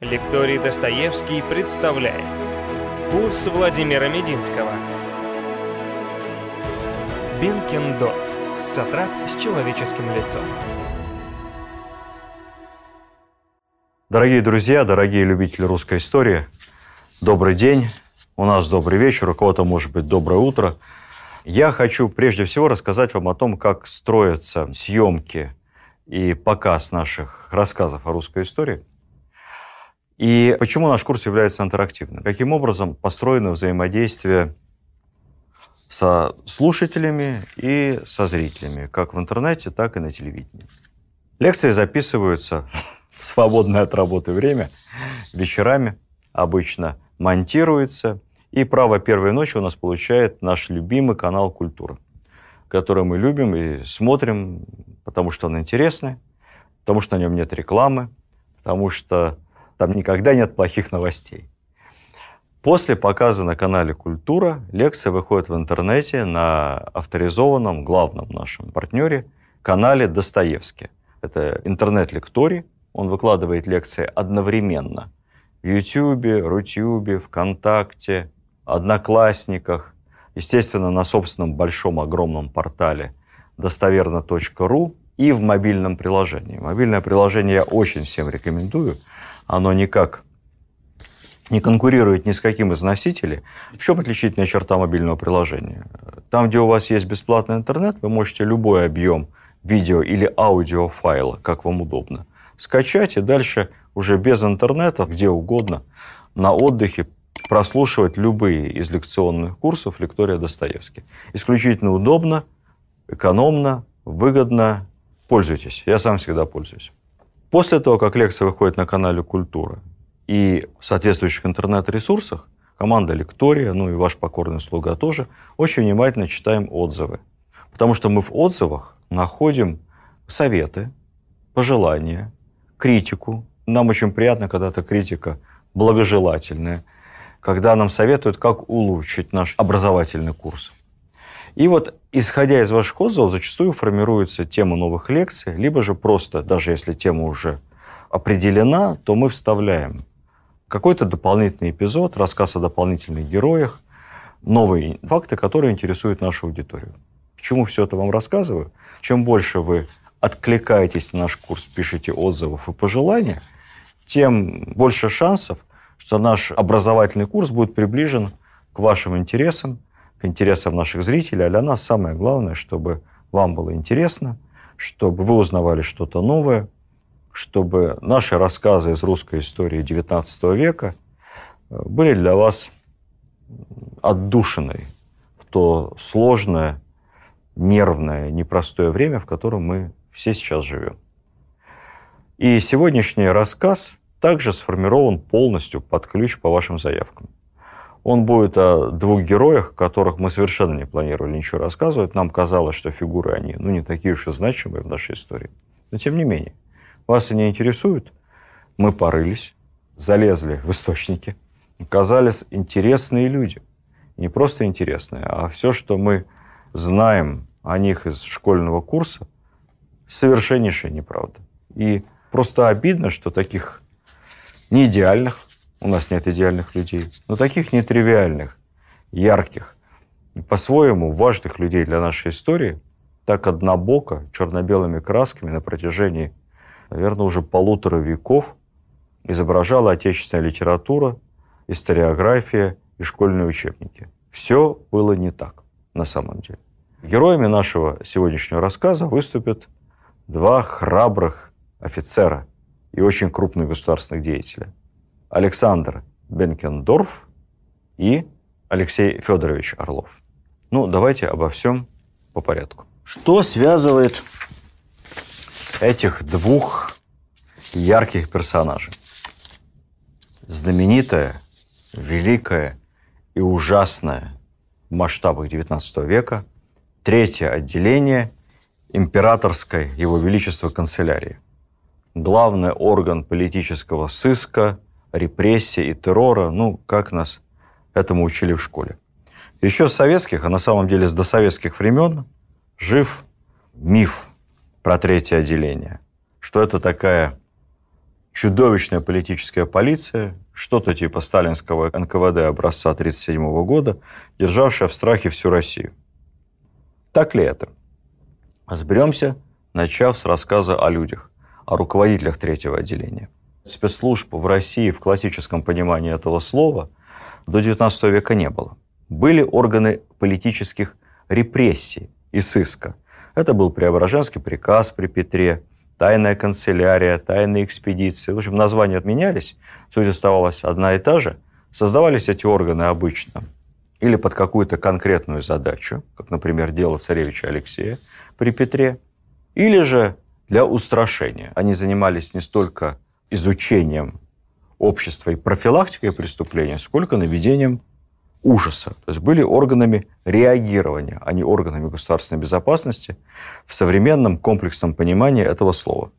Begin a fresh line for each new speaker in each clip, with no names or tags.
Лекторий Достоевский представляет Курс Владимира Мединского Бенкендорф. Сатрап с человеческим лицом.
Дорогие друзья, дорогие любители русской истории, добрый день. У нас добрый вечер, у кого-то может быть доброе утро. Я хочу прежде всего рассказать вам о том, как строятся съемки и показ наших рассказов о русской истории. И почему наш курс является интерактивным? Каким образом построено взаимодействие со слушателями и со зрителями, как в интернете, так и на телевидении. Лекции записываются в свободное от работы время, вечерами, обычно монтируются, и право первой ночи у нас получает наш любимый канал «Культура», который мы любим и смотрим, потому что он интересный, потому что на нем нет рекламы, потому что там никогда нет плохих новостей. После показа на канале «Культура» лекция выходит в интернете на авторизованном главном нашем партнере канале «Достоевский». Это интернет-лекторий. Он выкладывает лекции одновременно в Ютьюбе, Рутюбе, ВКонтакте, Одноклассниках, естественно, на собственном большом огромном портале достоверно.ру и в мобильном приложении. Мобильное приложение я очень всем рекомендую. Оно никак не конкурирует ни с каким из носителей. В чем отличительная черта мобильного приложения? Там, где у вас есть бесплатный интернет, вы можете любой объем видео или аудиофайла, как вам удобно, скачать и дальше уже без интернета, где угодно, на отдыхе прослушивать любые из лекционных курсов лектория Достоевский. Исключительно удобно, экономно, выгодно. Пользуйтесь. Я сам всегда пользуюсь. После того, как лекция выходит на канале «Культура», и в соответствующих интернет-ресурсах команда Лектория, ну и ваш покорный слуга тоже, очень внимательно читаем отзывы. Потому что мы в отзывах находим советы, пожелания, критику. Нам очень приятно, когда эта критика благожелательная, когда нам советуют, как улучшить наш образовательный курс. И вот, исходя из ваших отзывов, зачастую формируется тема новых лекций, либо же просто, даже если тема уже определена, то мы вставляем какой-то дополнительный эпизод, рассказ о дополнительных героях, новые факты, которые интересуют нашу аудиторию. Почему все это вам рассказываю? Чем больше вы откликаетесь на наш курс, пишете отзывов и пожелания, тем больше шансов, что наш образовательный курс будет приближен к вашим интересам, к интересам наших зрителей. А для нас самое главное, чтобы вам было интересно, чтобы вы узнавали что-то новое – чтобы наши рассказы из русской истории XIX века э, были для вас отдушиной в то сложное, нервное, непростое время, в котором мы все сейчас живем. И сегодняшний рассказ также сформирован полностью под ключ по вашим заявкам. Он будет о двух героях, которых мы совершенно не планировали ничего рассказывать. Нам казалось, что фигуры они ну, не такие уж и значимые в нашей истории. Но тем не менее – вас они интересуют? Мы порылись, залезли в источники. Оказались интересные люди. Не просто интересные, а все, что мы знаем о них из школьного курса, совершеннейшая неправда. И просто обидно, что таких не идеальных, у нас нет идеальных людей, но таких нетривиальных, ярких по-своему важных людей для нашей истории так однобоко, черно-белыми красками на протяжении наверное, уже полутора веков изображала отечественная литература, историография и школьные учебники. Все было не так на самом деле. Героями нашего сегодняшнего рассказа выступят два храбрых офицера и очень крупных государственных деятеля. Александр Бенкендорф и Алексей Федорович Орлов. Ну, давайте обо всем по порядку. Что связывает этих двух ярких персонажей. Знаменитая, великая и ужасная в масштабах XIX века третье отделение императорской Его Величества канцелярии. Главный орган политического сыска, репрессий и террора, ну, как нас этому учили в школе. Еще с советских, а на самом деле с досоветских времен, жив миф про третье отделение. Что это такая чудовищная политическая полиция, что-то типа сталинского НКВД образца 1937 года, державшая в страхе всю Россию. Так ли это? Разберемся, начав с рассказа о людях, о руководителях третьего отделения. Спецслужб в России в классическом понимании этого слова до XIX века не было. Были органы политических репрессий и сыска. Это был Преображенский приказ при Петре, тайная канцелярия, тайные экспедиции. В общем, названия отменялись, суть оставалась одна и та же. Создавались эти органы обычно или под какую-то конкретную задачу, как, например, дело царевича Алексея при Петре, или же для устрашения. Они занимались не столько изучением общества и профилактикой преступления, сколько наведением ужаса. То есть были органами реагирования, а не органами государственной безопасности в современном комплексном понимании этого слова.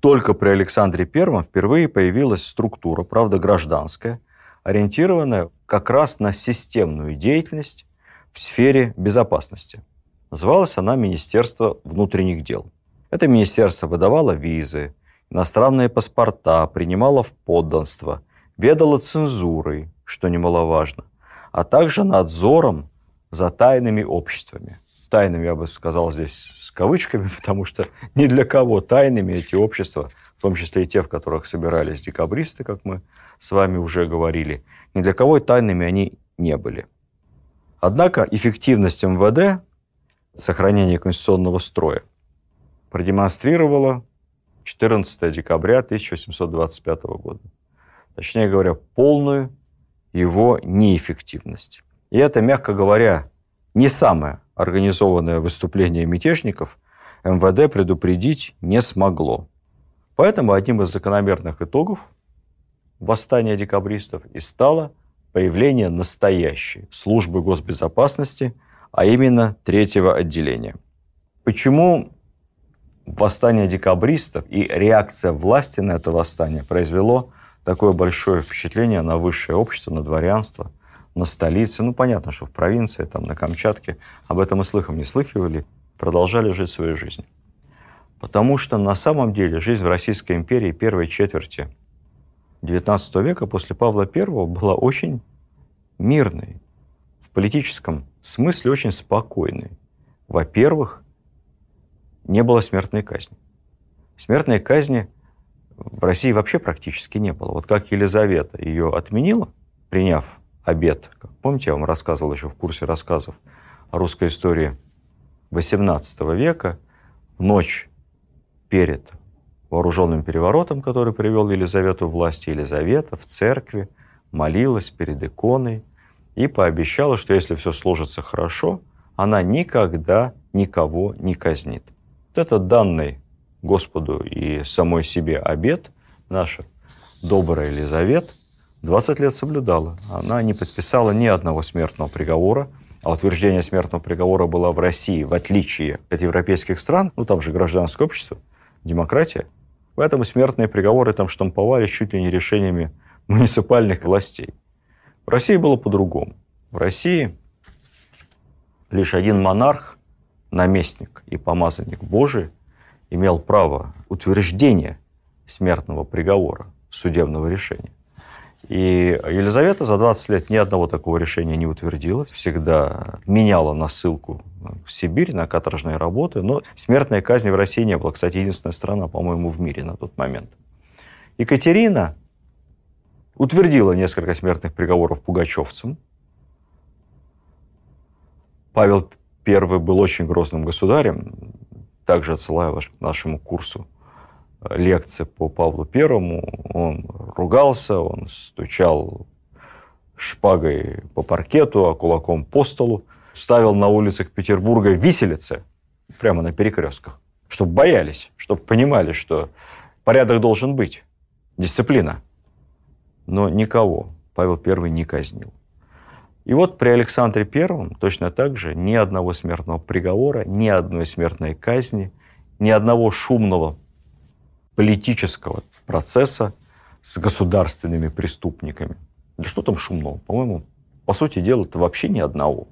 Только при Александре I впервые появилась структура, правда гражданская, ориентированная как раз на системную деятельность в сфере безопасности. Называлась она Министерство внутренних дел. Это министерство выдавало визы, иностранные паспорта, принимало в подданство, ведало цензурой, что немаловажно, а также надзором за тайными обществами. Тайными, я бы сказал здесь с кавычками, потому что ни для кого тайными эти общества, в том числе и те, в которых собирались декабристы, как мы с вами уже говорили, ни для кого тайными они не были. Однако эффективность МВД, сохранение конституционного строя, продемонстрировала 14 декабря 1825 года. Точнее говоря, полную его неэффективность. И это, мягко говоря, не самое организованное выступление мятежников МВД предупредить не смогло. Поэтому одним из закономерных итогов восстания декабристов и стало появление настоящей службы госбезопасности, а именно третьего отделения. Почему восстание декабристов и реакция власти на это восстание произвело такое большое впечатление на высшее общество, на дворянство, на столице. Ну, понятно, что в провинции, там, на Камчатке об этом и слыхом не слыхивали, продолжали жить свою жизнь. Потому что на самом деле жизнь в Российской империи первой четверти XIX века после Павла I была очень мирной, в политическом смысле очень спокойной. Во-первых, не было смертной казни. Смертной казни – в России вообще практически не было. Вот как Елизавета ее отменила, приняв обед, помните, я вам рассказывал еще в курсе рассказов о русской истории XVIII века, в ночь перед вооруженным переворотом, который привел Елизавету в власть, Елизавета в церкви молилась перед иконой и пообещала, что если все сложится хорошо, она никогда никого не казнит. Вот это данный Господу и самой себе обед, наша добрая Елизавета, 20 лет соблюдала. Она не подписала ни одного смертного приговора, а утверждение смертного приговора было в России, в отличие от европейских стран, ну там же гражданское общество, демократия, поэтому смертные приговоры там штамповались чуть ли не решениями муниципальных властей. В России было по-другому. В России лишь один монарх, наместник и помазанник Божий – имел право утверждения смертного приговора, судебного решения. И Елизавета за 20 лет ни одного такого решения не утвердила, всегда меняла на ссылку в Сибирь на каторжные работы, но смертной казни в России не было. Кстати, единственная страна, по-моему, в мире на тот момент. Екатерина утвердила несколько смертных приговоров пугачевцам. Павел I был очень грозным государем, также отсылаю вас к нашему курсу э, лекции по Павлу Первому. Он ругался, он стучал шпагой по паркету, а кулаком по столу, ставил на улицах Петербурга виселицы прямо на перекрестках, чтобы боялись, чтобы понимали, что порядок должен быть, дисциплина. Но никого Павел I не казнил. И вот при Александре Первом точно так же ни одного смертного приговора, ни одной смертной казни, ни одного шумного политического процесса с государственными преступниками. Да что там шумного? По-моему, по сути дела, это вообще ни одного.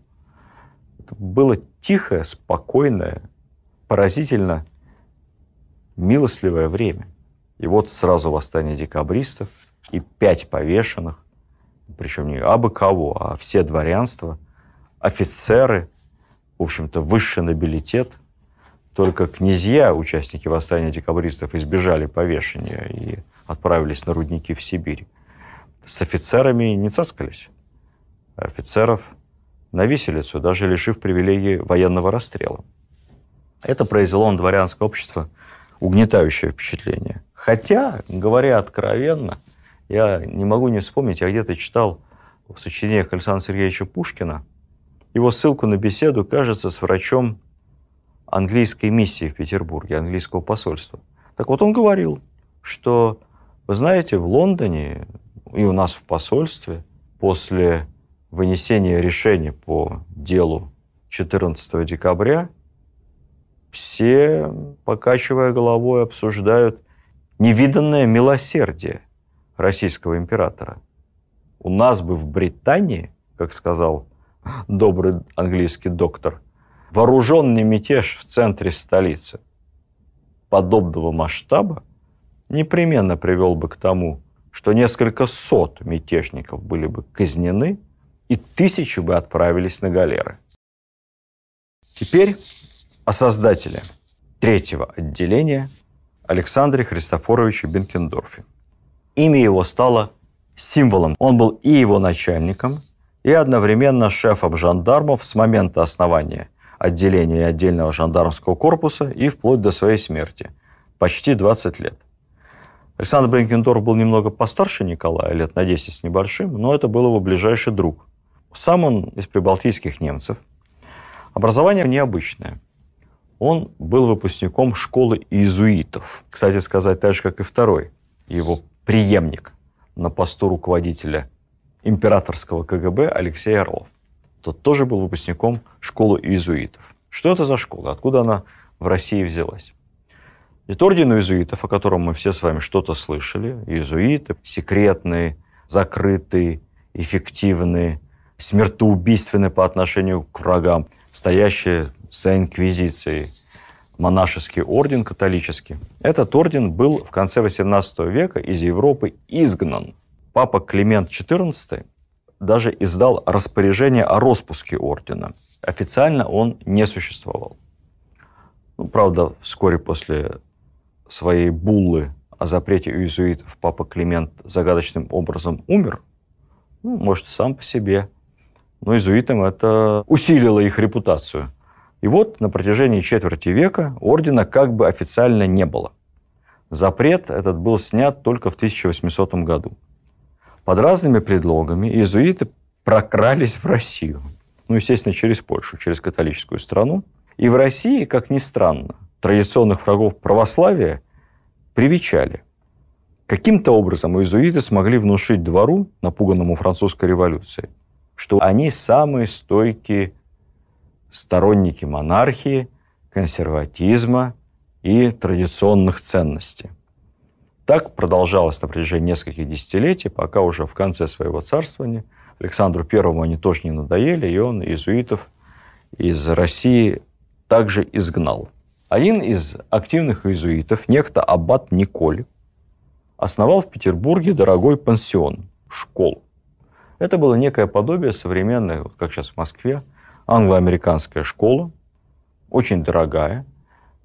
Это было тихое, спокойное, поразительно милостливое время. И вот сразу восстание декабристов и пять повешенных, причем не абы кого, а все дворянства, офицеры, в общем-то, высший нобилитет. Только князья, участники восстания декабристов, избежали повешения и отправились на рудники в Сибирь. С офицерами не цаскались. Офицеров на виселицу, даже лишив привилегии военного расстрела. Это произвело на дворянское общество угнетающее впечатление. Хотя, говоря откровенно, я не могу не вспомнить, я где-то читал в сочинениях Александра Сергеевича Пушкина его ссылку на беседу, кажется, с врачом английской миссии в Петербурге, английского посольства. Так вот он говорил, что, вы знаете, в Лондоне и у нас в посольстве после вынесения решения по делу 14 декабря все, покачивая головой, обсуждают невиданное милосердие российского императора. У нас бы в Британии, как сказал добрый английский доктор, вооруженный мятеж в центре столицы подобного масштаба непременно привел бы к тому, что несколько сот мятежников были бы казнены, и тысячи бы отправились на галеры. Теперь о создателе третьего отделения Александре Христофоровиче Бенкендорфе. Имя его стало символом. Он был и его начальником, и одновременно шефом жандармов с момента основания отделения отдельного жандармского корпуса и вплоть до своей смерти. Почти 20 лет. Александр Бенкендорф был немного постарше Николая, лет на 10 с небольшим, но это был его ближайший друг. Сам он из прибалтийских немцев. Образование необычное – он был выпускником школы иезуитов. Кстати сказать, так же, как и второй, его преемник на посту руководителя императорского КГБ Алексей Орлов. Тот тоже был выпускником школы иезуитов. Что это за школа? Откуда она в России взялась? Это орден иезуитов, о котором мы все с вами что-то слышали. Иезуиты секретные, закрытые, эффективные, смертоубийственные по отношению к врагам, стоящие за инквизицией, монашеский орден католический. Этот орден был в конце XVIII века из Европы изгнан. Папа Климент XIV даже издал распоряжение о распуске ордена. Официально он не существовал. Ну, правда, вскоре после своей буллы о запрете иезуитов папа Климент загадочным образом умер. Ну, может, сам по себе. Но иезуитам это усилило их репутацию – и вот на протяжении четверти века ордена как бы официально не было. Запрет этот был снят только в 1800 году. Под разными предлогами иезуиты прокрались в Россию. Ну, естественно, через Польшу, через католическую страну. И в России, как ни странно, традиционных врагов православия привечали. Каким-то образом иезуиты смогли внушить двору, напуганному французской революцией, что они самые стойкие сторонники монархии, консерватизма и традиционных ценностей. Так продолжалось на протяжении нескольких десятилетий, пока уже в конце своего царствования Александру Первому они тоже не надоели, и он иезуитов из России также изгнал. Один из активных иезуитов, некто аббат Николь, основал в Петербурге дорогой пансион, школу. Это было некое подобие современной, вот как сейчас в Москве, англо-американская школа, очень дорогая,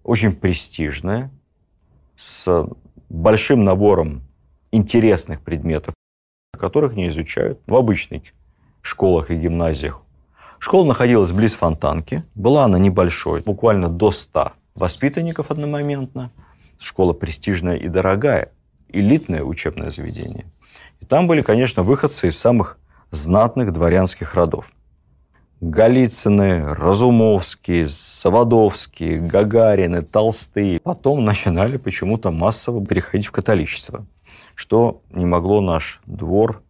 очень престижная, с большим набором интересных предметов, которых не изучают в обычных школах и гимназиях. Школа находилась близ Фонтанки, была она небольшой, буквально до 100 воспитанников одномоментно. Школа престижная и дорогая, элитное учебное заведение. И там были, конечно, выходцы из самых знатных дворянских родов. Голицыны, Разумовские, Савадовские, Гагарины, Толстые. Потом начинали почему-то массово переходить в католичество, что не могло наш двор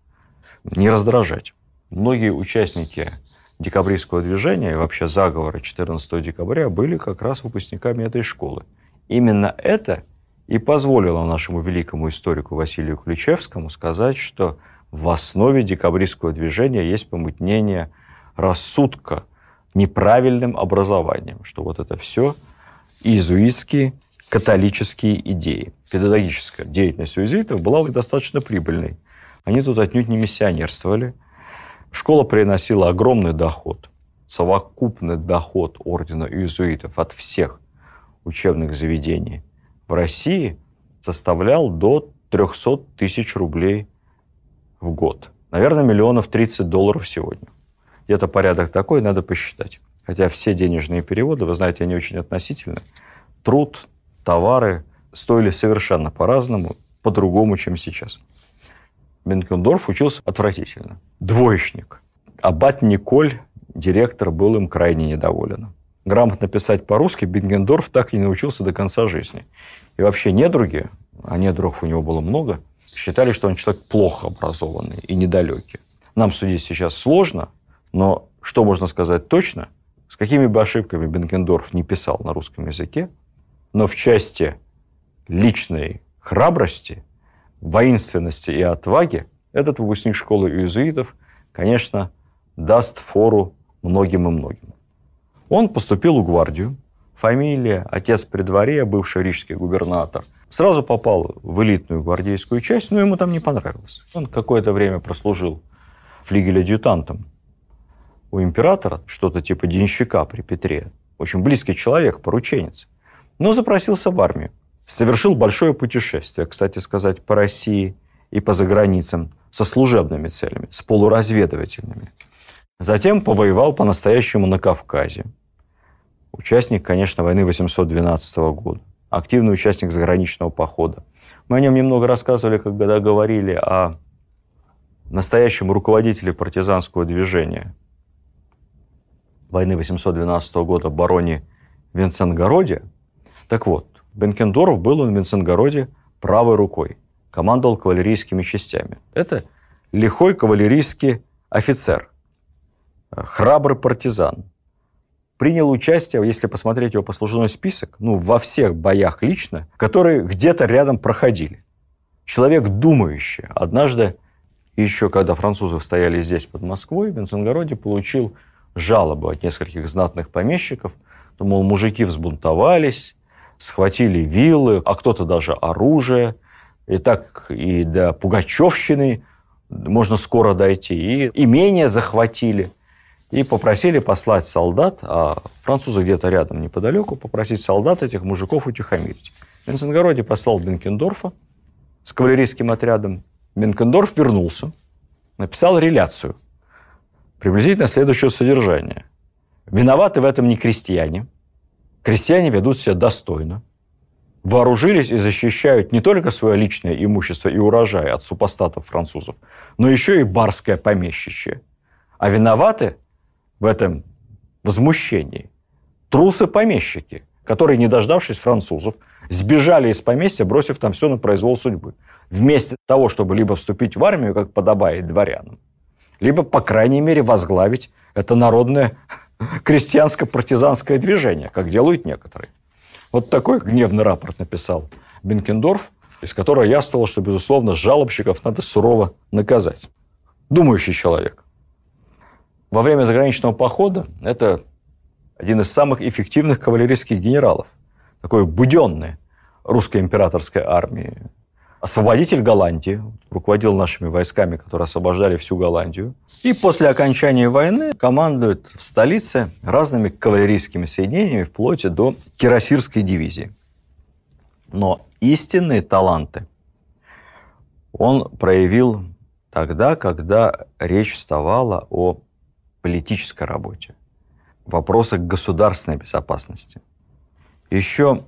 не раздражать. Многие участники декабристского движения и вообще заговора 14 декабря были как раз выпускниками этой школы. Именно это и позволило нашему великому историку Василию Ключевскому сказать, что в основе декабристского движения есть помутнение – рассудка неправильным образованием, что вот это все иезуитские католические идеи. Педагогическая деятельность иезуитов была достаточно прибыльной. Они тут отнюдь не миссионерствовали. Школа приносила огромный доход. Совокупный доход ордена иезуитов от всех учебных заведений в России составлял до 300 тысяч рублей в год. Наверное, миллионов 30 долларов сегодня. Где-то порядок такой, надо посчитать. Хотя все денежные переводы, вы знаете, они очень относительны. Труд, товары стоили совершенно по-разному, по-другому, чем сейчас. Бенкендорф учился отвратительно. Двоечник. Аббат Николь, директор, был им крайне недоволен. Грамотно писать по-русски Бенгендорф так и не научился до конца жизни. И вообще недруги, а недругов у него было много, считали, что он человек плохо образованный и недалекий. Нам судить сейчас сложно, но что можно сказать точно, с какими бы ошибками Бенкендорф не писал на русском языке, но в части личной храбрости, воинственности и отваги этот выпускник школы иезуитов, конечно, даст фору многим и многим. Он поступил в гвардию, фамилия, отец при дворе, бывший рижский губернатор. Сразу попал в элитную гвардейскую часть, но ему там не понравилось. Он какое-то время прослужил флигель-адъютантом у императора, что-то типа денщика при Петре. Очень близкий человек, порученец. Но запросился в армию. Совершил большое путешествие, кстати сказать, по России и по заграницам со служебными целями, с полуразведывательными. Затем повоевал по-настоящему на Кавказе. Участник, конечно, войны 812 года. Активный участник заграничного похода. Мы о нем немного рассказывали, когда говорили о настоящем руководителе партизанского движения – войны 812 года бароне Винценгороде. Так вот, Бенкендорф был он в Винценгороде правой рукой, командовал кавалерийскими частями. Это лихой кавалерийский офицер, храбрый партизан. Принял участие, если посмотреть его послужной список, ну, во всех боях лично, которые где-то рядом проходили. Человек думающий. Однажды, еще когда французы стояли здесь, под Москвой, в Винценгороде получил жалобы от нескольких знатных помещиков, то, мол, мужики взбунтовались, схватили вилы, а кто-то даже оружие. И так и до Пугачевщины можно скоро дойти. И имение захватили. И попросили послать солдат, а французы где-то рядом, неподалеку, попросить солдат этих мужиков утихомирить. В Венценгороде послал Бенкендорфа с кавалерийским отрядом. Бенкендорф вернулся, написал реляцию – приблизительно следующего содержания. Виноваты в этом не крестьяне. Крестьяне ведут себя достойно. Вооружились и защищают не только свое личное имущество и урожай от супостатов французов, но еще и барское помещище. А виноваты в этом возмущении трусы-помещики, которые, не дождавшись французов, сбежали из поместья, бросив там все на произвол судьбы. Вместо того, чтобы либо вступить в армию, как подобает дворянам, либо, по крайней мере, возглавить это народное крестьянско-партизанское движение, как делают некоторые. Вот такой гневный рапорт написал Бенкендорф, из которого яствовало, что, безусловно, жалобщиков надо сурово наказать. Думающий человек. Во время заграничного похода это один из самых эффективных кавалерийских генералов, такой буденный русской императорской армии, освободитель Голландии, руководил нашими войсками, которые освобождали всю Голландию. И после окончания войны командует в столице разными кавалерийскими соединениями вплоть до Кирасирской дивизии. Но истинные таланты он проявил тогда, когда речь вставала о политической работе, вопросах государственной безопасности. Еще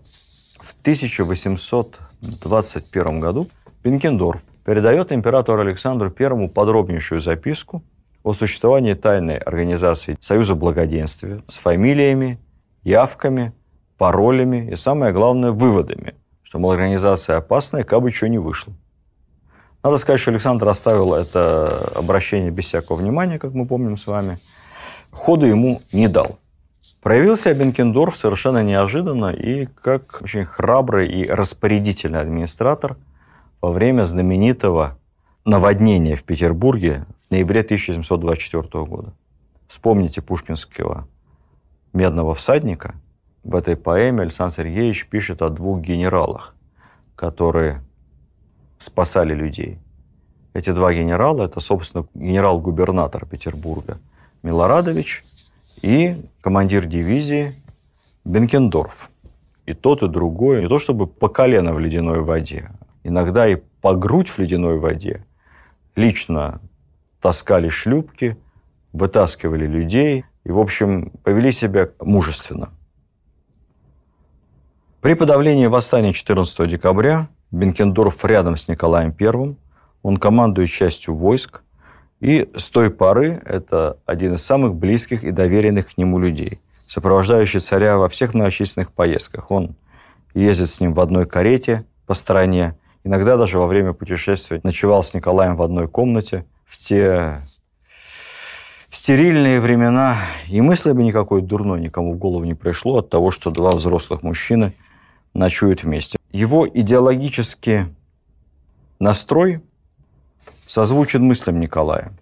в 1800 1921 году Бенкендорф передает императору Александру I подробнейшую записку о существовании тайной организации Союза Благоденствия с фамилиями, явками, паролями и, самое главное, выводами, что, мол, организация опасная, как бы что не вышло. Надо сказать, что Александр оставил это обращение без всякого внимания, как мы помним с вами. Хода ему не дал. Проявился Бенкендорф совершенно неожиданно и как очень храбрый и распорядительный администратор во время знаменитого наводнения в Петербурге в ноябре 1724 года. Вспомните пушкинского медного всадника в этой поэме Александр Сергеевич пишет о двух генералах, которые спасали людей. Эти два генерала – это, собственно, генерал-губернатор Петербурга Милорадович и командир дивизии Бенкендорф. И тот, и другой, не то чтобы по колено в ледяной воде, иногда и по грудь в ледяной воде, лично таскали шлюпки, вытаскивали людей и, в общем, повели себя мужественно. При подавлении восстания 14 декабря Бенкендорф рядом с Николаем I, он командует частью войск, и с той поры это один из самых близких и доверенных к нему людей, сопровождающий царя во всех многочисленных поездках. Он ездит с ним в одной карете по стране, иногда даже во время путешествия ночевал с Николаем в одной комнате в те стерильные времена, и мысли бы никакой дурной никому в голову не пришло от того, что два взрослых мужчины ночуют вместе. Его идеологический настрой созвучен мыслям Николая.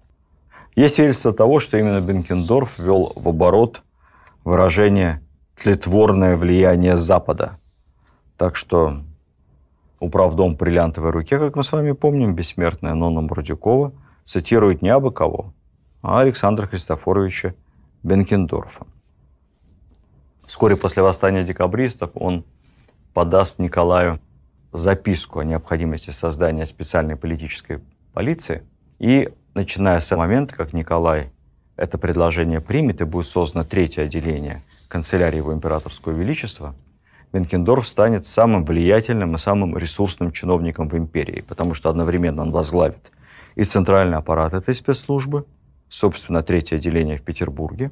Есть свидетельство того, что именно Бенкендорф ввел в оборот выражение «тлетворное влияние Запада». Так что управдом бриллиантовой руке, как мы с вами помним, бессмертная Нонна Мурдюкова цитирует не абы кого, а Александра Христофоровича Бенкендорфа. Вскоре после восстания декабристов он подаст Николаю записку о необходимости создания специальной политической полиции. И начиная с момента, как Николай это предложение примет и будет создано третье отделение канцелярии его императорского величества, Бенкендорф станет самым влиятельным и самым ресурсным чиновником в империи, потому что одновременно он возглавит и центральный аппарат этой спецслужбы, собственно, третье отделение в Петербурге,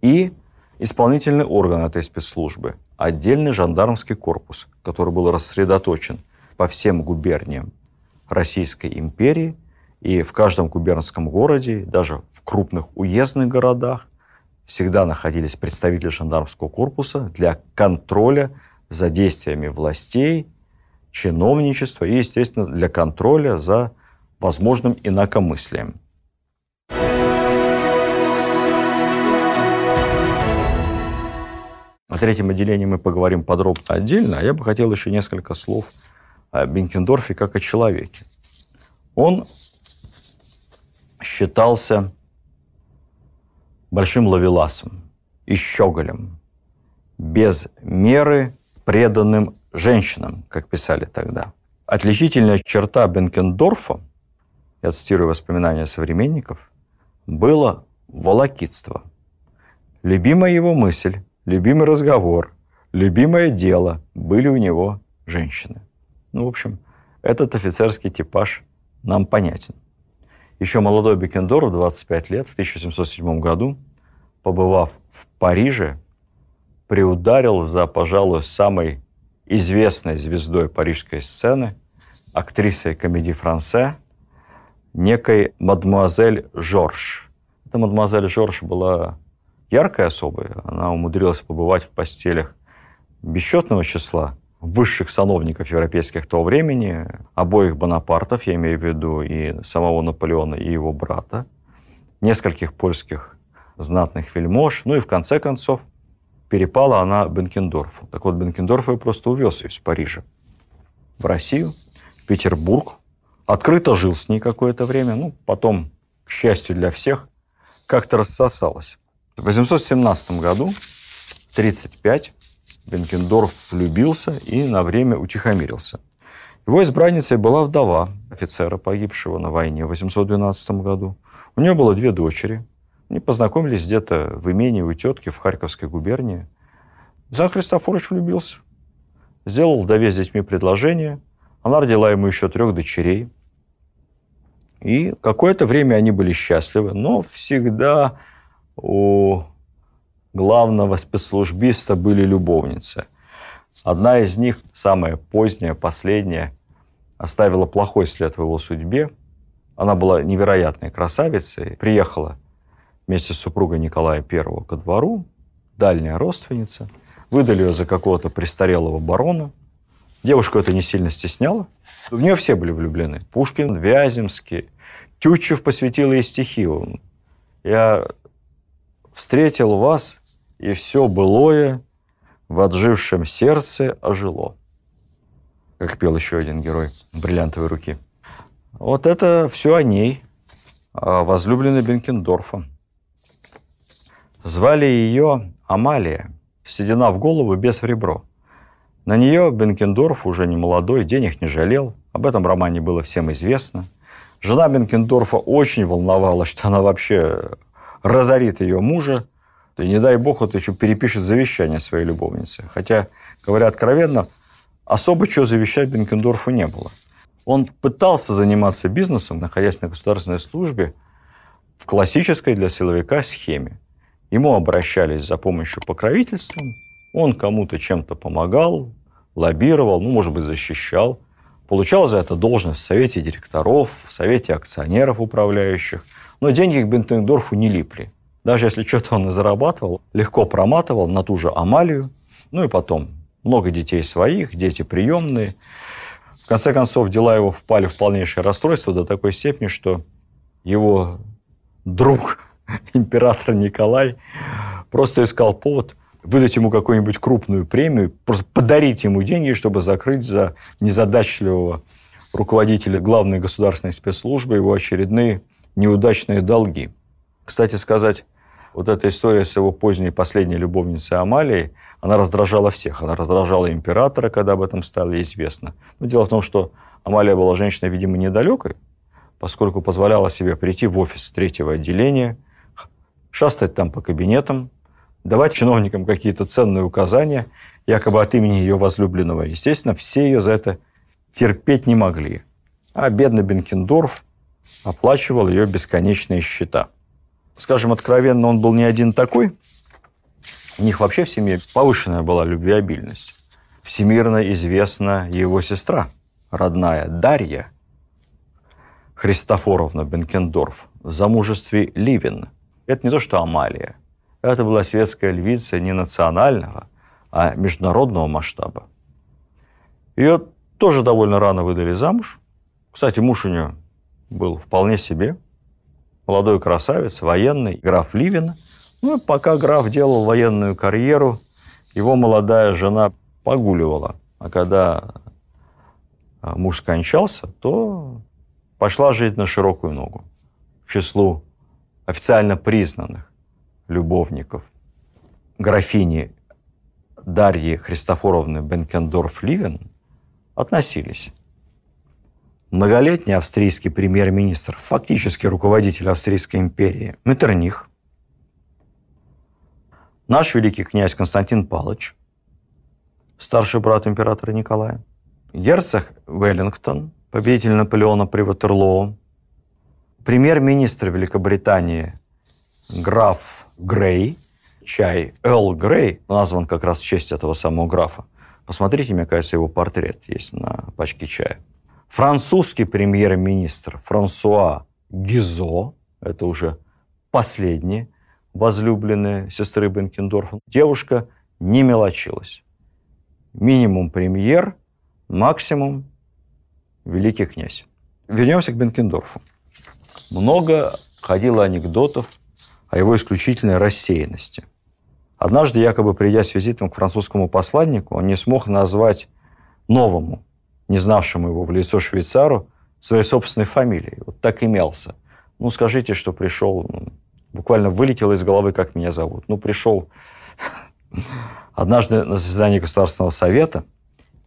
и исполнительный орган этой спецслужбы, отдельный жандармский корпус, который был рассредоточен по всем губерниям Российской империи, и в каждом губернском городе, даже в крупных уездных городах, всегда находились представители жандармского корпуса для контроля за действиями властей, чиновничества и, естественно, для контроля за возможным инакомыслием. О третьем отделении мы поговорим подробно отдельно, а я бы хотел еще несколько слов о Бенкендорфе как о человеке. Он считался большим ловеласом и щеголем, без меры преданным женщинам, как писали тогда. Отличительная черта Бенкендорфа, я цитирую воспоминания современников, было волокитство. Любимая его мысль любимый разговор, любимое дело были у него женщины. Ну, в общем, этот офицерский типаж нам понятен. Еще молодой Бекендор в 25 лет, в 1707 году, побывав в Париже, приударил за, пожалуй, самой известной звездой парижской сцены, актрисой комедии «Франце», некой мадемуазель Жорж. Эта мадемуазель Жорж была яркой особой. Она умудрилась побывать в постелях бесчетного числа высших сановников европейских того времени, обоих Бонапартов, я имею в виду и самого Наполеона, и его брата, нескольких польских знатных вельмож, ну и в конце концов перепала она Бенкендорфу. Так вот, Бенкендорф ее просто увез из Парижа в Россию, в Петербург, открыто жил с ней какое-то время, ну, потом, к счастью для всех, как-то рассосалась. В 817 году, 35, Бенкендорф влюбился и на время утихомирился. Его избранницей была вдова офицера, погибшего на войне в 812 году. У нее было две дочери. Они познакомились где-то в имении у тетки в Харьковской губернии. Зан Христофорович влюбился. Сделал вдове с детьми предложение. Она родила ему еще трех дочерей. И какое-то время они были счастливы, но всегда у главного спецслужбиста были любовницы. Одна из них, самая поздняя, последняя, оставила плохой след в его судьбе. Она была невероятной красавицей, приехала вместе с супругой Николая I ко двору, дальняя родственница, выдали ее за какого-то престарелого барона. Девушку это не сильно стесняло. В нее все были влюблены. Пушкин, Вяземский. Тютчев посвятил ей стихи. Я встретил вас, и все былое в отжившем сердце ожило. Как пел еще один герой бриллиантовой руки. Вот это все о ней, возлюбленной Бенкендорфа. Звали ее Амалия, седина в голову, без в ребро. На нее Бенкендорф, уже не молодой, денег не жалел. Об этом романе было всем известно. Жена Бенкендорфа очень волновалась, что она вообще разорит ее мужа, и не дай бог, вот еще перепишет завещание своей любовнице. Хотя, говоря откровенно, особо чего завещать Бенкендорфу не было. Он пытался заниматься бизнесом, находясь на государственной службе, в классической для силовика схеме. Ему обращались за помощью покровительством, он кому-то чем-то помогал, лоббировал, ну, может быть, защищал, получал за это должность в совете директоров, в совете акционеров управляющих, но деньги к Бентендорфу не липли. Даже если что-то он и зарабатывал, легко проматывал на ту же Амалию, ну и потом много детей своих, дети приемные. В конце концов, дела его впали в полнейшее расстройство до такой степени, что его друг, император Николай, просто искал повод выдать ему какую-нибудь крупную премию, просто подарить ему деньги, чтобы закрыть за незадачливого руководителя главной государственной спецслужбы его очередные неудачные долги. Кстати сказать, вот эта история с его поздней последней любовницей Амалией, она раздражала всех. Она раздражала императора, когда об этом стало известно. Но дело в том, что Амалия была женщиной, видимо, недалекой, поскольку позволяла себе прийти в офис третьего отделения, шастать там по кабинетам, давать чиновникам какие-то ценные указания, якобы от имени ее возлюбленного. Естественно, все ее за это терпеть не могли. А бедный Бенкендорф оплачивал ее бесконечные счета – скажем откровенно, он был не один такой. У них вообще в семье повышенная была любвеобильность. Всемирно известна его сестра, родная Дарья Христофоровна Бенкендорф, в замужестве Ливин. Это не то, что Амалия. Это была светская львица не национального, а международного масштаба. Ее тоже довольно рано выдали замуж. Кстати, муж у нее был вполне себе – молодой красавец, военный, граф Ливин. Ну, и пока граф делал военную карьеру, его молодая жена погуливала. А когда а, муж скончался, то пошла жить на широкую ногу к числу официально признанных любовников графини Дарьи Христофоровны Бенкендорф-Ливен относились многолетний австрийский премьер-министр, фактически руководитель Австрийской империи, Меттерних, наш великий князь Константин Палыч, старший брат императора Николая, герцог Веллингтон, победитель Наполеона при Ватерлоо, премьер-министр Великобритании граф Грей, чай Эл Грей, назван как раз в честь этого самого графа. Посмотрите, мне кажется, его портрет есть на пачке чая. Французский премьер-министр Франсуа Гизо, это уже последняя возлюбленная сестры Бенкендорфа, девушка не мелочилась. Минимум премьер, максимум великий князь. Вернемся к Бенкендорфу. Много ходило анекдотов о его исключительной рассеянности. Однажды, якобы придя с визитом к французскому посланнику, он не смог назвать новому не знавшему его в лицо швейцару, своей собственной фамилией. Вот так имелся. Ну, скажите, что пришел, ну, буквально вылетело из головы, как меня зовут. Ну, пришел однажды на заседании Государственного совета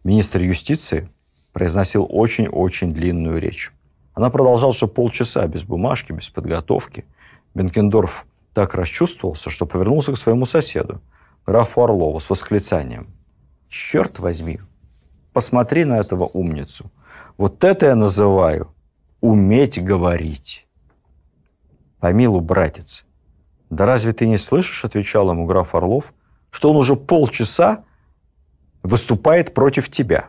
министр юстиции произносил очень-очень длинную речь. Она продолжалась уже полчаса, без бумажки, без подготовки. Бенкендорф так расчувствовался, что повернулся к своему соседу, графу Орлову, с восклицанием. «Черт возьми, Посмотри на этого умницу. Вот это я называю уметь говорить. Помилу, братец, да разве ты не слышишь, отвечал ему граф Орлов, что он уже полчаса выступает против тебя?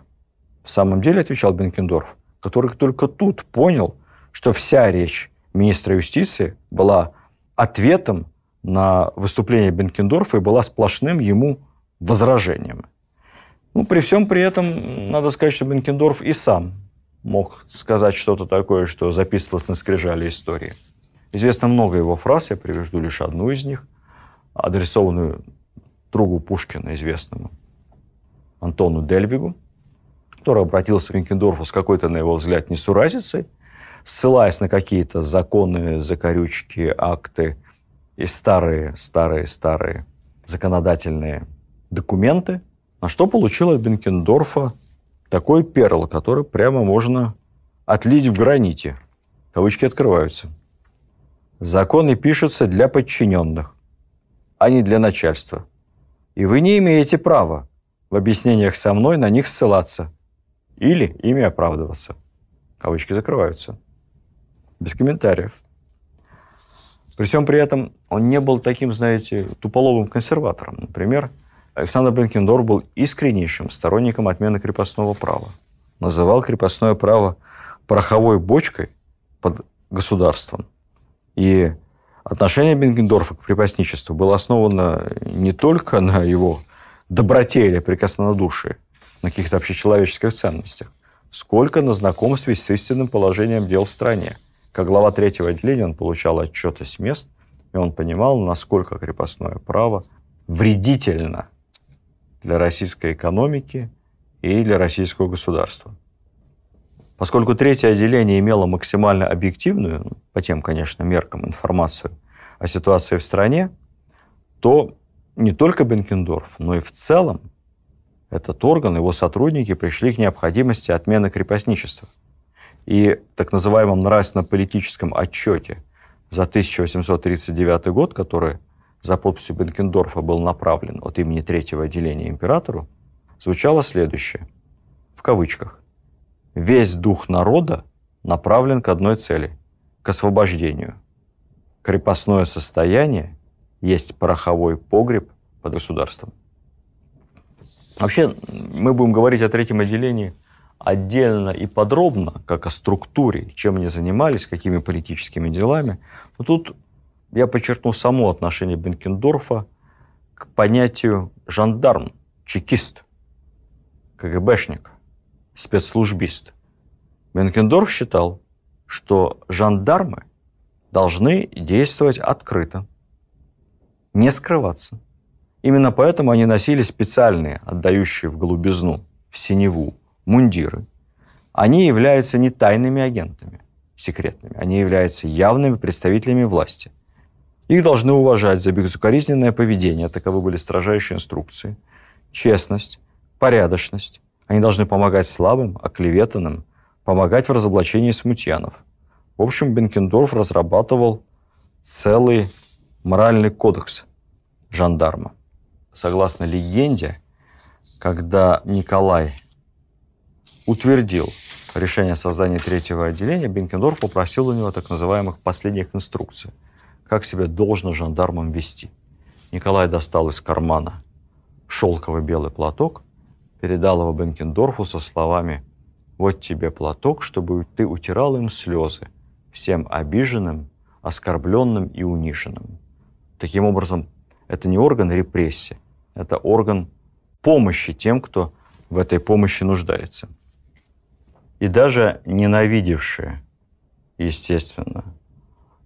В самом деле, отвечал Бенкендорф, который только тут понял, что вся речь министра юстиции была ответом на выступление Бенкендорфа и была сплошным ему возражением. Ну, при всем при этом, надо сказать, что Бенкендорф и сам мог сказать что-то такое, что записывалось на скрижале истории. Известно много его фраз, я приведу лишь одну из них, адресованную другу Пушкина, известному, Антону Дельвигу, который обратился к Бенкендорфу с какой-то, на его взгляд, несуразицей, ссылаясь на какие-то законы, закорючки, акты и старые, старые, старые законодательные документы, на что получил от Бенкендорфа такой перл, который прямо можно отлить в граните. Кавычки открываются. Законы пишутся для подчиненных, а не для начальства. И вы не имеете права в объяснениях со мной на них ссылаться или ими оправдываться. Кавычки закрываются. Без комментариев. При всем при этом он не был таким, знаете, туполовым консерватором. Например, Александр Бенкендорф был искреннейшим сторонником отмены крепостного права. Называл крепостное право пороховой бочкой под государством. И отношение Бенкендорфа к крепостничеству было основано не только на его доброте или прикоснодушии, на каких-то общечеловеческих ценностях, сколько на знакомстве с истинным положением дел в стране. Как глава третьего отделения он получал отчеты с мест, и он понимал, насколько крепостное право вредительно для российской экономики и для российского государства. Поскольку третье отделение имело максимально объективную, по тем, конечно, меркам, информацию о ситуации в стране, то не только Бенкендорф, но и в целом этот орган, его сотрудники пришли к необходимости отмены крепостничества. И в так называемом нравственно-политическом отчете за 1839 год, который за подписью Бенкендорфа был направлен от имени третьего отделения императору, звучало следующее, в кавычках. «Весь дух народа направлен к одной цели – к освобождению. Крепостное состояние есть пороховой погреб под государством». Вообще, мы будем говорить о третьем отделении отдельно и подробно, как о структуре, чем они занимались, какими политическими делами. Но тут я подчеркну само отношение Бенкендорфа к понятию жандарм, чекист, КГБшник, спецслужбист. Бенкендорф считал, что жандармы должны действовать открыто, не скрываться. Именно поэтому они носили специальные, отдающие в голубизну, в синеву, мундиры. Они являются не тайными агентами, секретными, они являются явными представителями власти – их должны уважать за безукоризненное поведение, таковы были строжайшие инструкции, честность, порядочность. Они должны помогать слабым, оклеветанным, помогать в разоблачении смутьянов. В общем, Бенкендорф разрабатывал целый моральный кодекс жандарма. Согласно легенде, когда Николай утвердил решение о создании третьего отделения, Бенкендорф попросил у него так называемых последних инструкций – как себя должно жандармам вести. Николай достал из кармана шелковый белый платок, передал его Бенкендорфу со словами «Вот тебе платок, чтобы ты утирал им слезы, всем обиженным, оскорбленным и униженным». Таким образом, это не орган репрессии, это орган помощи тем, кто в этой помощи нуждается. И даже ненавидевшие, естественно,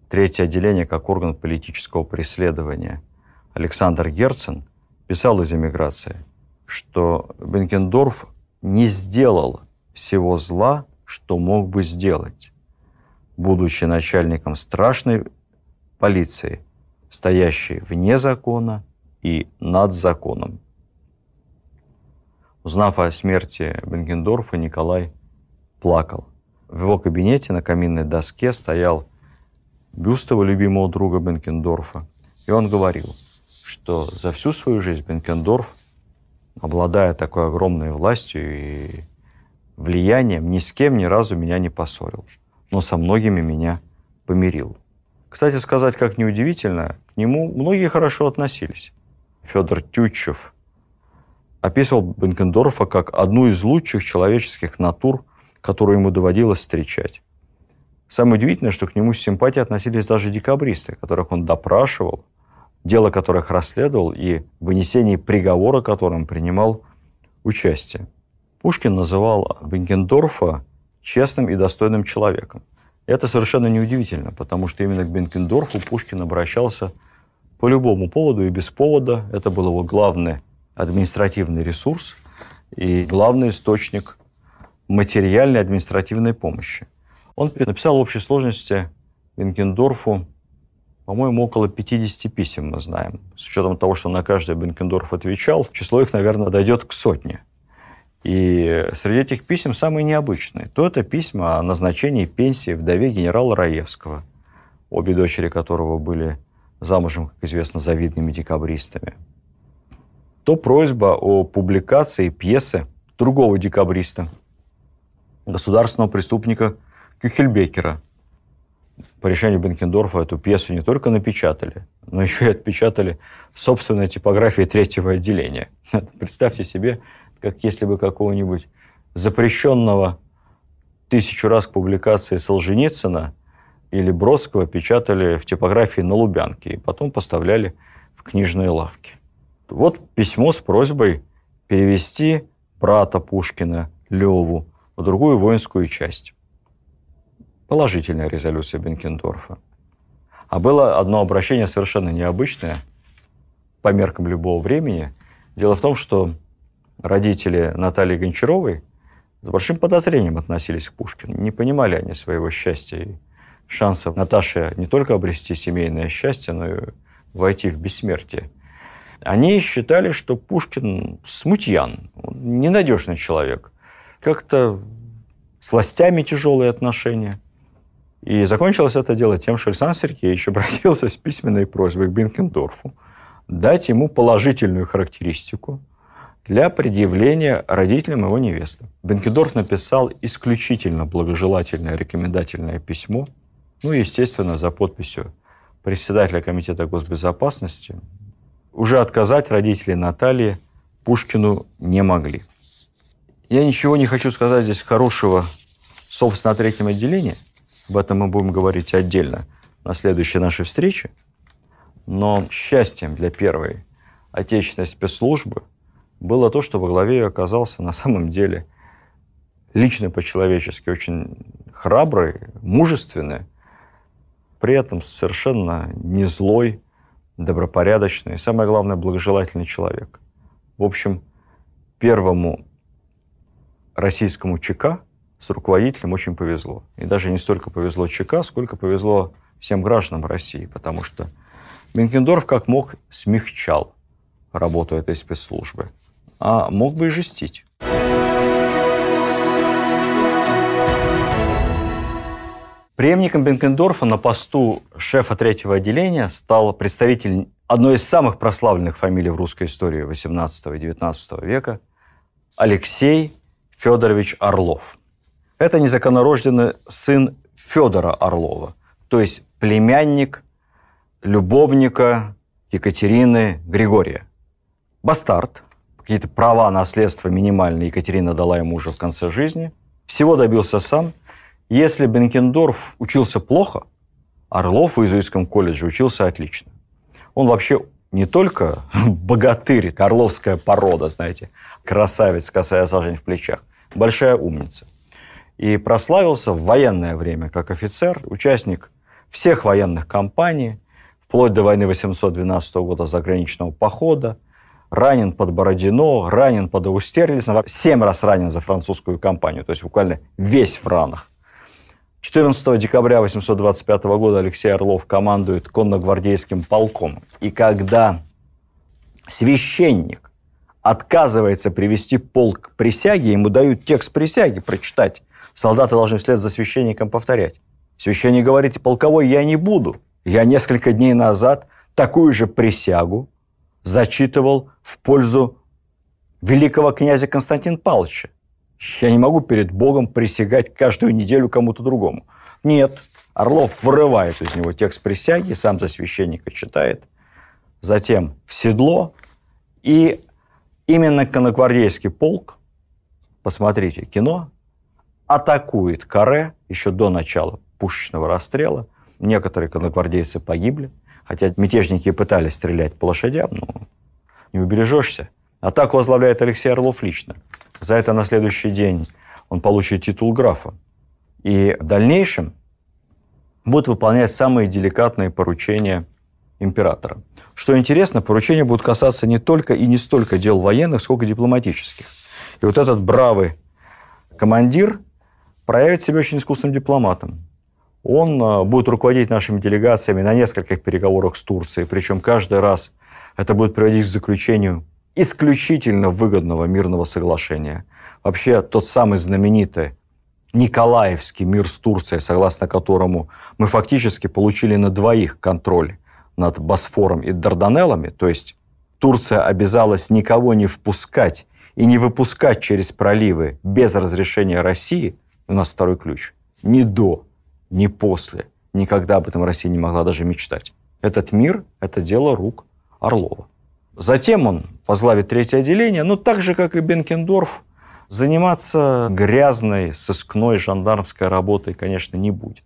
Третье отделение как орган политического преследования. Александр Герцен писал из эмиграции, что Бенкендорф не сделал всего зла, что мог бы сделать, будучи начальником страшной полиции, стоящей вне закона и над законом. Узнав о смерти Бенкендорфа, Николай плакал. В его кабинете на каминной доске стоял его любимого друга Бенкендорфа. И он говорил, что за всю свою жизнь Бенкендорф, обладая такой огромной властью и влиянием, ни с кем ни разу меня не поссорил, но со многими меня помирил. Кстати сказать, как неудивительно, к нему многие хорошо относились. Федор Тютчев описывал Бенкендорфа как одну из лучших человеческих натур, которую ему доводилось встречать. Самое удивительное, что к нему с симпатией относились даже декабристы, которых он допрашивал, дело которых расследовал и в вынесении приговора которым принимал участие. Пушкин называл Бенкендорфа честным и достойным человеком. Это совершенно неудивительно, потому что именно к Бенкендорфу Пушкин обращался по любому поводу и без повода. Это был его главный административный ресурс. и главный источник материальной административной помощи. Он написал в общей сложности Бенкендорфу, по-моему, около 50 писем мы знаем. С учетом того, что на каждое Бенкендорф отвечал, число их, наверное, дойдет к сотне. И среди этих писем самые необычные. То это письма о назначении пенсии вдове генерала Раевского, обе дочери которого были замужем, как известно, завидными декабристами. То просьба о публикации пьесы другого декабриста, государственного преступника Кюхельбекера. По решению Бенкендорфа эту пьесу не только напечатали, но еще и отпечатали собственной типографией третьего отделения. Представьте себе, как если бы какого-нибудь запрещенного тысячу раз к публикации Солженицына или Бродского печатали в типографии на Лубянке и потом поставляли в книжные лавки. Вот письмо с просьбой перевести брата Пушкина Леву в другую воинскую часть. Положительная резолюция Бенкендорфа. А было одно обращение совершенно необычное по меркам любого времени. Дело в том, что родители Натальи Гончаровой с большим подозрением относились к Пушкину. Не понимали они своего счастья и шансов Наташи не только обрести семейное счастье, но и войти в бессмертие. Они считали, что Пушкин смутьян, ненадежный человек. Как-то с властями тяжелые отношения. И закончилось это дело тем, что Александр Сергеевич обратился с письменной просьбой к Бенкендорфу дать ему положительную характеристику для предъявления родителям его невесты. Бенкендорф написал исключительно благожелательное рекомендательное письмо, ну, естественно, за подписью председателя Комитета госбезопасности уже отказать родители Натальи Пушкину не могли. Я ничего не хочу сказать здесь хорошего, собственно, о третьем отделении. Об этом мы будем говорить отдельно на следующей нашей встрече. Но счастьем для первой отечественной спецслужбы было то, что во главе ее оказался на самом деле лично по-человечески очень храбрый, мужественный, при этом совершенно не злой, добропорядочный и, самое главное, благожелательный человек. В общем, первому российскому ЧК с руководителем очень повезло. И даже не столько повезло ЧК, сколько повезло всем гражданам России, потому что Бенкендорф как мог смягчал работу этой спецслужбы, а мог бы и жестить. Преемником Бенкендорфа на посту шефа третьего отделения стал представитель одной из самых прославленных фамилий в русской истории XVIII и XIX века Алексей Федорович Орлов. Это незаконнорожденный сын Федора Орлова, то есть племянник любовника Екатерины Григория. Бастард, какие-то права наследства минимальные Екатерина дала ему уже в конце жизни. Всего добился сам – если Бенкендорф учился плохо, Орлов в иезуитском колледже учился отлично. Он вообще не только богатырь, орловская порода, знаете, красавец, косая сажень в плечах, большая умница. И прославился в военное время как офицер, участник всех военных кампаний, вплоть до войны 812 года заграничного похода, ранен под Бородино, ранен под Аустерлицем, семь раз ранен за французскую кампанию, то есть буквально весь в ранах. 14 декабря 825 года Алексей Орлов командует конногвардейским полком. И когда священник отказывается привести полк к присяге, ему дают текст присяги прочитать. Солдаты должны вслед за священником повторять. Священник говорит, полковой я не буду. Я несколько дней назад такую же присягу зачитывал в пользу великого князя Константина Павловича. Я не могу перед Богом присягать каждую неделю кому-то другому. Нет. Орлов вырывает из него текст присяги, сам за священника читает, затем в седло, и именно конногвардейский полк, посмотрите кино, атакует Каре еще до начала пушечного расстрела. Некоторые конногвардейцы погибли, хотя мятежники пытались стрелять по лошадям, но не убережешься. Атаку возглавляет Алексей Орлов лично. За это на следующий день он получит титул графа. И в дальнейшем будет выполнять самые деликатные поручения императора. Что интересно, поручения будут касаться не только и не столько дел военных, сколько дипломатических. И вот этот бравый командир проявит себя очень искусным дипломатом. Он э, будет руководить нашими делегациями на нескольких переговорах с Турцией, причем каждый раз это будет приводить к заключению исключительно выгодного мирного соглашения. Вообще тот самый знаменитый Николаевский мир с Турцией, согласно которому мы фактически получили на двоих контроль над Босфором и Дарданеллами, то есть Турция обязалась никого не впускать и не выпускать через проливы без разрешения России, у нас второй ключ, ни до, ни после. Никогда об этом Россия не могла даже мечтать. Этот мир – это дело рук Орлова. Затем он возглавит третье отделение, но так же, как и Бенкендорф, заниматься грязной, сыскной, жандармской работой, конечно, не будет.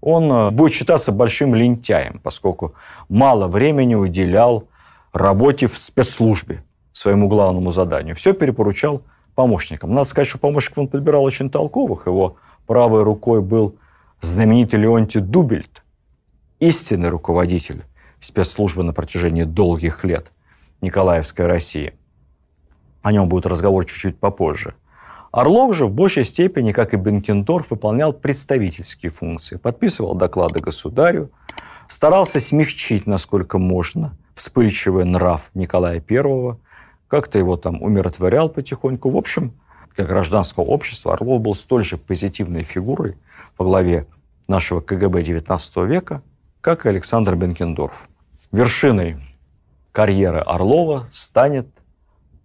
Он э, будет считаться большим лентяем, поскольку мало времени уделял работе в спецслужбе, своему главному заданию. Все перепоручал помощникам. Надо сказать, что помощников он подбирал очень толковых. Его правой рукой был знаменитый Леонтий Дубельт, истинный руководитель спецслужбы на протяжении долгих лет Николаевской России. О нем будет разговор чуть-чуть попозже. Орлов же в большей степени, как и Бенкендорф, выполнял представительские функции. Подписывал доклады государю, старался смягчить, насколько можно, вспыльчивый нрав Николая I, как-то его там умиротворял потихоньку. В общем, для гражданского общества Орлов был столь же позитивной фигурой во главе нашего КГБ XIX века, как и Александр Бенкендорф. Вершиной карьеры Орлова станет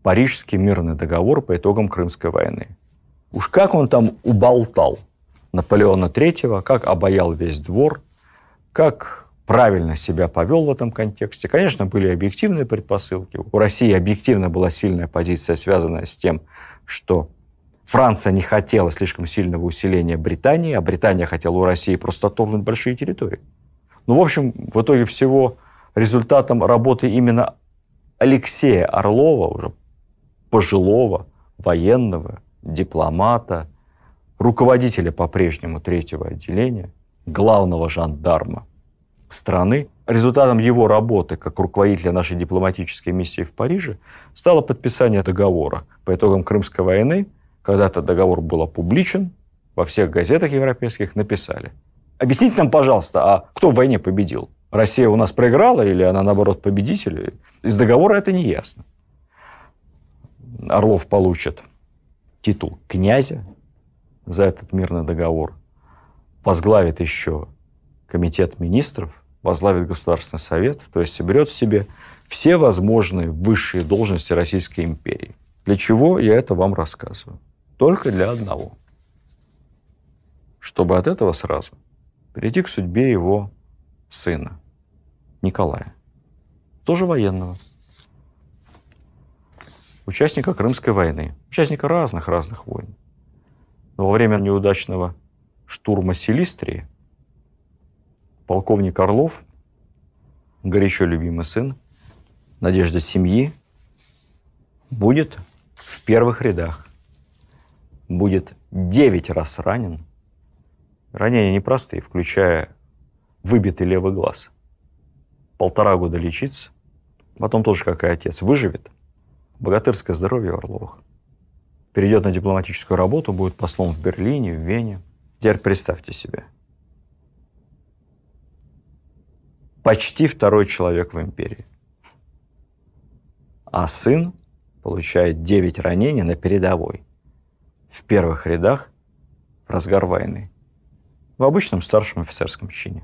Парижский мирный договор по итогам Крымской войны. Уж как он там уболтал Наполеона III, как обаял весь двор, как правильно себя повел в этом контексте. Конечно, были объективные предпосылки. У России объективно была сильная позиция, связанная с тем, что Франция не хотела слишком сильного усиления Британии, а Британия хотела у России просто отторгнуть большие территории. Ну, в общем, в итоге всего результатом работы именно Алексея Орлова, уже пожилого военного, дипломата, руководителя по-прежнему третьего отделения, главного жандарма – страны. Результатом его работы как руководителя нашей дипломатической миссии в Париже стало подписание договора по итогам Крымской войны. Когда этот договор был опубличен, во всех газетах европейских написали. Объясните нам, пожалуйста, а кто в войне победил? Россия у нас проиграла или она, наоборот, победитель? Из договора это не ясно. Орлов получит титул князя за этот мирный договор, возглавит еще комитет министров, возглавит Государственный совет, то есть соберет в себе все возможные высшие должности Российской империи. Для чего я это вам рассказываю? Только для одного. Чтобы от этого сразу перейти к судьбе его сына, Николая. Тоже военного. Участника Крымской войны. Участника разных-разных войн. Но во время неудачного штурма Силистрии полковник Орлов, горячо любимый сын, надежда семьи, будет в первых рядах. Будет девять раз ранен. Ранения непростые, включая выбитый левый глаз. Полтора года лечиться. Потом тоже, как и отец, выживет. Богатырское здоровье Орловых. Перейдет на дипломатическую работу, будет послом в Берлине, в Вене. Теперь представьте себе – почти второй человек в империи. А сын получает 9 ранений на передовой, в первых рядах в разгар войны, в обычном старшем офицерском чине,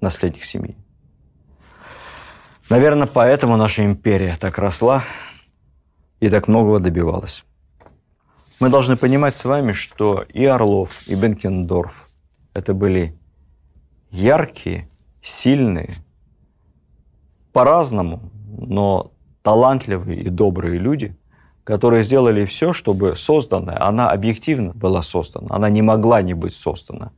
наследник семьи. Наверное, поэтому наша империя так росла и так многого добивалась. Мы должны понимать с вами, что и Орлов, и Бенкендорф – это были яркие сильные, по-разному, но талантливые и добрые люди, которые сделали все, чтобы созданная, она объективно была создана, она не могла не быть создана.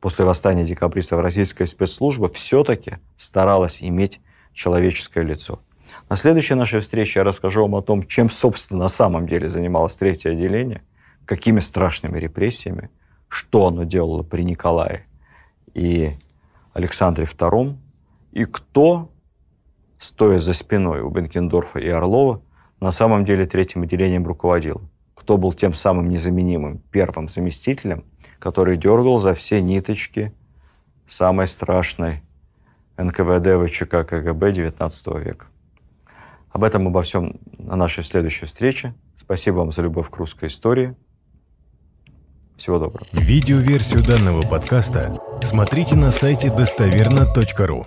После восстания декабристов российская спецслужба все-таки старалась иметь человеческое лицо. На следующей нашей встрече я расскажу вам о том, чем, собственно, на самом деле занималось третье отделение, какими страшными репрессиями, что оно делало при Николае и Александре II, и кто, стоя за спиной у Бенкендорфа и Орлова, на самом деле третьим отделением руководил. кто был тем самым незаменимым первым заместителем, который дергал за все ниточки самой страшной НКВД, ВЧК, КГБ XIX века. Об этом обо всем на нашей следующей встрече. Спасибо вам за любовь к русской истории. Всего доброго.
Видеоверсию данного подкаста смотрите на сайте достоверно.ру.